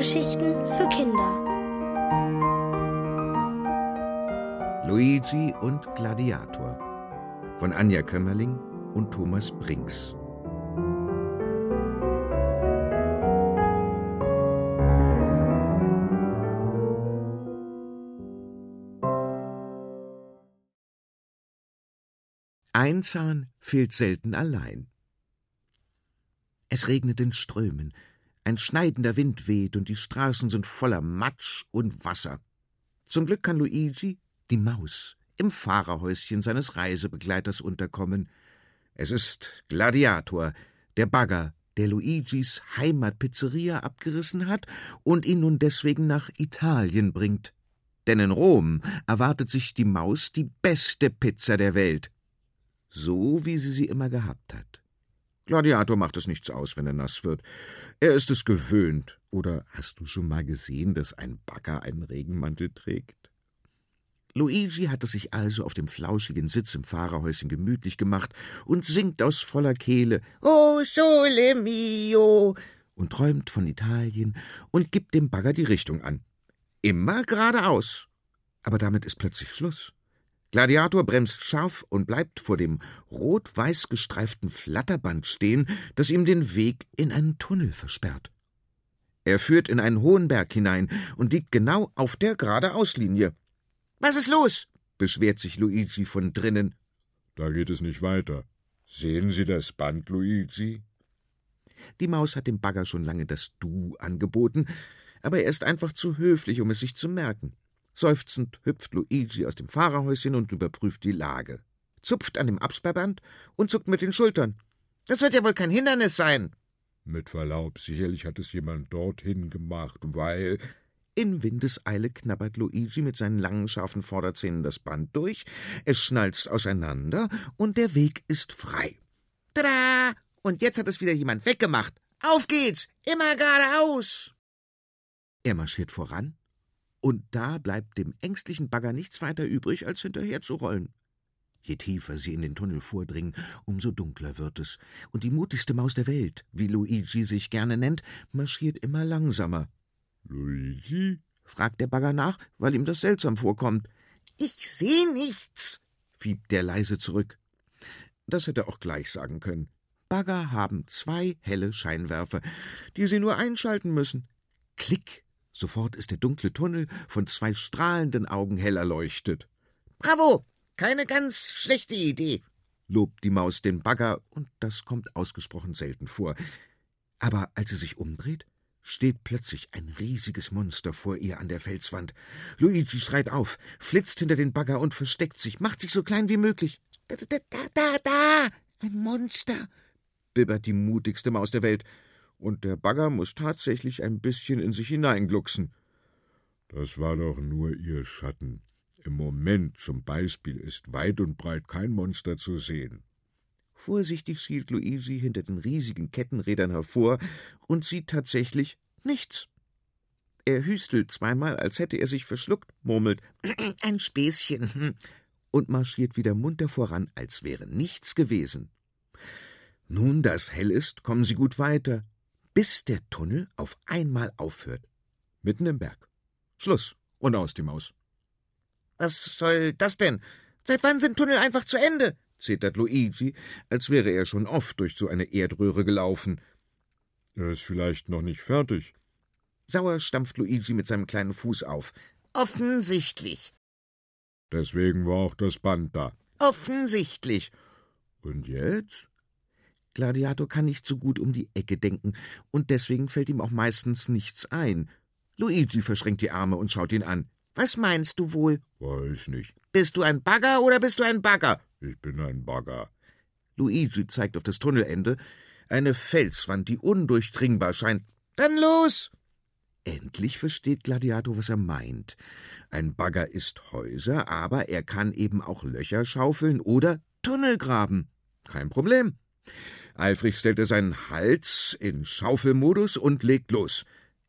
Hörgeschichten für Kinder. Luigi und Gladiator von Anja Kömmerling und Thomas Brinks. Ein Zahn fehlt selten allein. Es regnet in Strömen, ein schneidender Wind weht und die Straßen sind voller Matsch und Wasser. Zum Glück kann Luigi, die Maus, im Fahrerhäuschen seines Reisebegleiters unterkommen. Es ist Gladiator, der Bagger, der Luigis Heimatpizzeria abgerissen hat und ihn nun deswegen nach Italien bringt. Denn in Rom erwartet sich die Maus die beste Pizza der Welt. So wie sie sie immer gehabt hat. Gladiator macht es nichts aus, wenn er nass wird. Er ist es gewöhnt. Oder hast du schon mal gesehen, dass ein Bagger einen Regenmantel trägt? Luigi hat es sich also auf dem flauschigen Sitz im Fahrerhäuschen gemütlich gemacht und singt aus voller Kehle O sole mio und träumt von Italien und gibt dem Bagger die Richtung an. Immer geradeaus. Aber damit ist plötzlich Schluss. Gladiator bremst scharf und bleibt vor dem rot-weiß gestreiften Flatterband stehen, das ihm den Weg in einen Tunnel versperrt. Er führt in einen hohen Berg hinein und liegt genau auf der geradeauslinie. Was ist los? beschwert sich Luigi von drinnen. Da geht es nicht weiter. Sehen Sie das Band, Luigi? Die Maus hat dem Bagger schon lange das Du angeboten, aber er ist einfach zu höflich, um es sich zu merken. Seufzend hüpft Luigi aus dem Fahrerhäuschen und überprüft die Lage, zupft an dem Absperrband und zuckt mit den Schultern. Das wird ja wohl kein Hindernis sein. Mit Verlaub, sicherlich hat es jemand dorthin gemacht, weil. In Windeseile knabbert Luigi mit seinen langen, scharfen Vorderzähnen das Band durch, es schnalzt auseinander und der Weg ist frei. Tada! Und jetzt hat es wieder jemand weggemacht. Auf geht's! Immer geradeaus! Er marschiert voran, und da bleibt dem ängstlichen Bagger nichts weiter übrig, als hinterher zu rollen. Je tiefer sie in den Tunnel vordringen, umso dunkler wird es, und die mutigste Maus der Welt, wie Luigi sich gerne nennt, marschiert immer langsamer. Luigi? fragt der Bagger nach, weil ihm das seltsam vorkommt. Ich seh nichts, fiebt der leise zurück. Das hätte er auch gleich sagen können. Bagger haben zwei helle Scheinwerfer, die sie nur einschalten müssen. Klick Sofort ist der dunkle Tunnel von zwei strahlenden Augen hell erleuchtet. Bravo! Keine ganz schlechte Idee, lobt die Maus den Bagger, und das kommt ausgesprochen selten vor. Aber als sie sich umdreht, steht plötzlich ein riesiges Monster vor ihr an der Felswand. Luigi schreit auf, flitzt hinter den Bagger und versteckt sich, macht sich so klein wie möglich. Da, da, da, da, da, ein Monster, bibbert die mutigste Maus der Welt und der Bagger muss tatsächlich ein bisschen in sich hineinglucksen. Das war doch nur Ihr Schatten. Im Moment zum Beispiel ist weit und breit kein Monster zu sehen. Vorsichtig schielt Luigi hinter den riesigen Kettenrädern hervor und sieht tatsächlich nichts. Er hüstelt zweimal, als hätte er sich verschluckt, murmelt ein Späßchen und marschiert wieder munter voran, als wäre nichts gewesen. Nun das hell ist, kommen sie gut weiter, bis der Tunnel auf einmal aufhört. Mitten im Berg. Schluss. Und aus die Maus. Was soll das denn? Seit wann sind Tunnel einfach zu Ende? zetert Luigi, als wäre er schon oft durch so eine Erdröhre gelaufen. Er ist vielleicht noch nicht fertig. Sauer stampft Luigi mit seinem kleinen Fuß auf. Offensichtlich. Deswegen war auch das Band da. Offensichtlich. Und jetzt? Gladiator kann nicht so gut um die Ecke denken, und deswegen fällt ihm auch meistens nichts ein. Luigi verschränkt die Arme und schaut ihn an. Was meinst du wohl? Weiß nicht. Bist du ein Bagger oder bist du ein Bagger? Ich bin ein Bagger. Luigi zeigt auf das Tunnelende, eine Felswand, die undurchdringbar scheint. Dann los! Endlich versteht Gladiator, was er meint. Ein Bagger ist Häuser, aber er kann eben auch Löcher schaufeln oder Tunnel graben. Kein Problem. Eifrig stellt er seinen Hals in Schaufelmodus und legt los.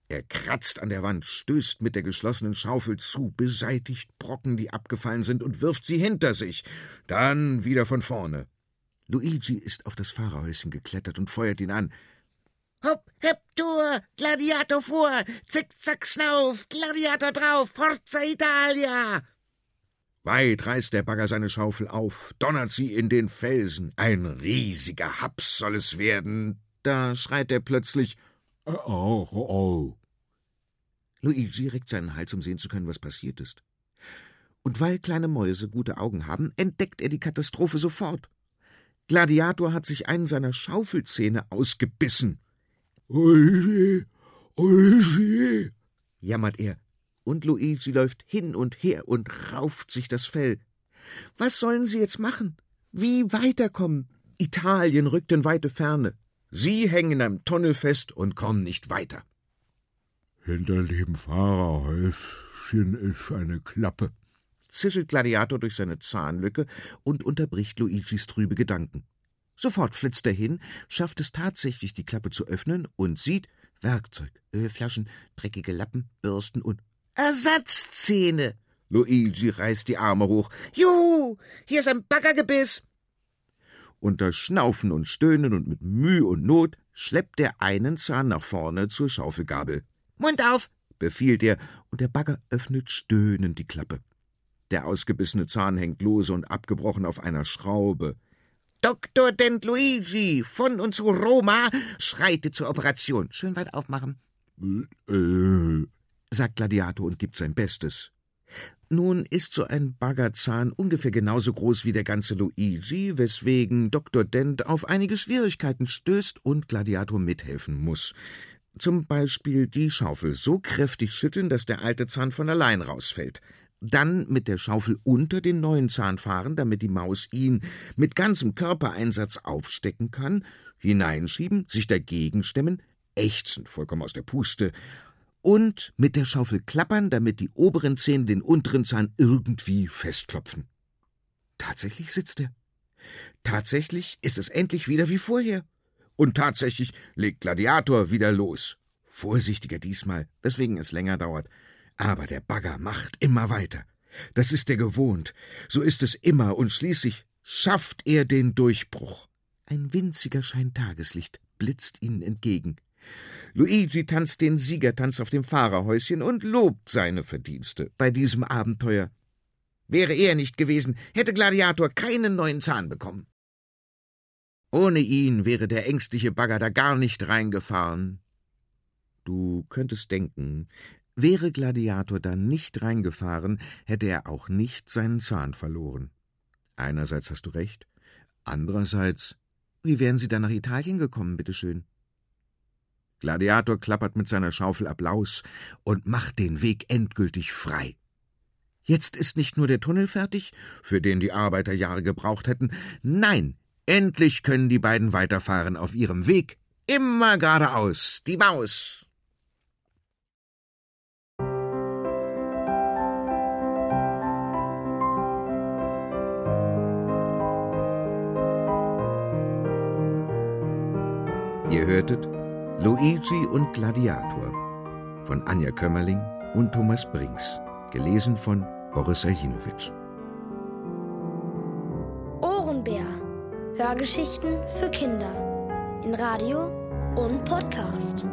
Er kratzt an der Wand, stößt mit der geschlossenen Schaufel zu, beseitigt Brocken, die abgefallen sind, und wirft sie hinter sich. Dann wieder von vorne. Luigi ist auf das Fahrerhäuschen geklettert und feuert ihn an. Hopp, hepp, Tour, Gladiator vor, zick, zack, schnauf, Gladiator drauf, Forza Italia! Weit reißt der Bagger seine Schaufel auf, donnert sie in den Felsen. Ein riesiger Haps soll es werden. Da schreit er plötzlich: Oh, oh, oh. Luigi reckt seinen Hals, um sehen zu können, was passiert ist. Und weil kleine Mäuse gute Augen haben, entdeckt er die Katastrophe sofort. Gladiator hat sich einen seiner Schaufelzähne ausgebissen. Luigi, Luigi, jammert er, und Luigi läuft hin und her und rauft sich das Fell. Was sollen sie jetzt machen? Wie weiterkommen? Italien rückt in weite Ferne. Sie hängen am Tunnel fest und kommen nicht weiter. Hinter dem Fahrerhäuschen ist eine Klappe, zischelt Gladiator durch seine Zahnlücke und unterbricht Luigis trübe Gedanken. Sofort flitzt er hin, schafft es tatsächlich, die Klappe zu öffnen und sieht Werkzeug, Ölflaschen, dreckige Lappen, Bürsten und Ersatzzähne. Luigi reißt die Arme hoch. Juhu, hier ist ein Baggergebiss. Unter Schnaufen und Stöhnen und mit Mühe und Not schleppt er einen Zahn nach vorne zur Schaufelgabel. Mund auf, befiehlt er, und der Bagger öffnet stöhnend die Klappe. Der ausgebissene Zahn hängt lose und abgebrochen auf einer Schraube. Dr. Dent Luigi von und zu Roma schreitet zur Operation. Schön weit aufmachen. Äh, sagt Gladiator und gibt sein Bestes. Nun ist so ein Baggerzahn ungefähr genauso groß wie der ganze Luigi, weswegen Dr. Dent auf einige Schwierigkeiten stößt und Gladiator mithelfen muss. Zum Beispiel die Schaufel so kräftig schütteln, dass der alte Zahn von allein rausfällt dann mit der Schaufel unter den neuen Zahn fahren, damit die Maus ihn mit ganzem Körpereinsatz aufstecken kann, hineinschieben, sich dagegen stemmen, ächzen, vollkommen aus der Puste, und mit der Schaufel klappern, damit die oberen Zähne den unteren Zahn irgendwie festklopfen. Tatsächlich sitzt er. Tatsächlich ist es endlich wieder wie vorher. Und tatsächlich legt Gladiator wieder los. Vorsichtiger diesmal, weswegen es länger dauert. Aber der Bagger macht immer weiter. Das ist er gewohnt. So ist es immer, und schließlich schafft er den Durchbruch. Ein winziger Schein Tageslicht blitzt ihnen entgegen. Luigi tanzt den Siegertanz auf dem Fahrerhäuschen und lobt seine Verdienste bei diesem Abenteuer. Wäre er nicht gewesen, hätte Gladiator keinen neuen Zahn bekommen. Ohne ihn wäre der ängstliche Bagger da gar nicht reingefahren. Du könntest denken, Wäre Gladiator dann nicht reingefahren, hätte er auch nicht seinen Zahn verloren. Einerseits hast du recht, andererseits, wie wären sie dann nach Italien gekommen, bitteschön? Gladiator klappert mit seiner Schaufel Applaus und macht den Weg endgültig frei. Jetzt ist nicht nur der Tunnel fertig, für den die Arbeiter Jahre gebraucht hätten, nein, endlich können die beiden weiterfahren auf ihrem Weg, immer geradeaus, die Maus. Ihr hörtet Luigi und Gladiator von Anja Kömmerling und Thomas Brinks, gelesen von Boris Aljinovic. Ohrenbär. Hörgeschichten für Kinder in Radio und Podcast.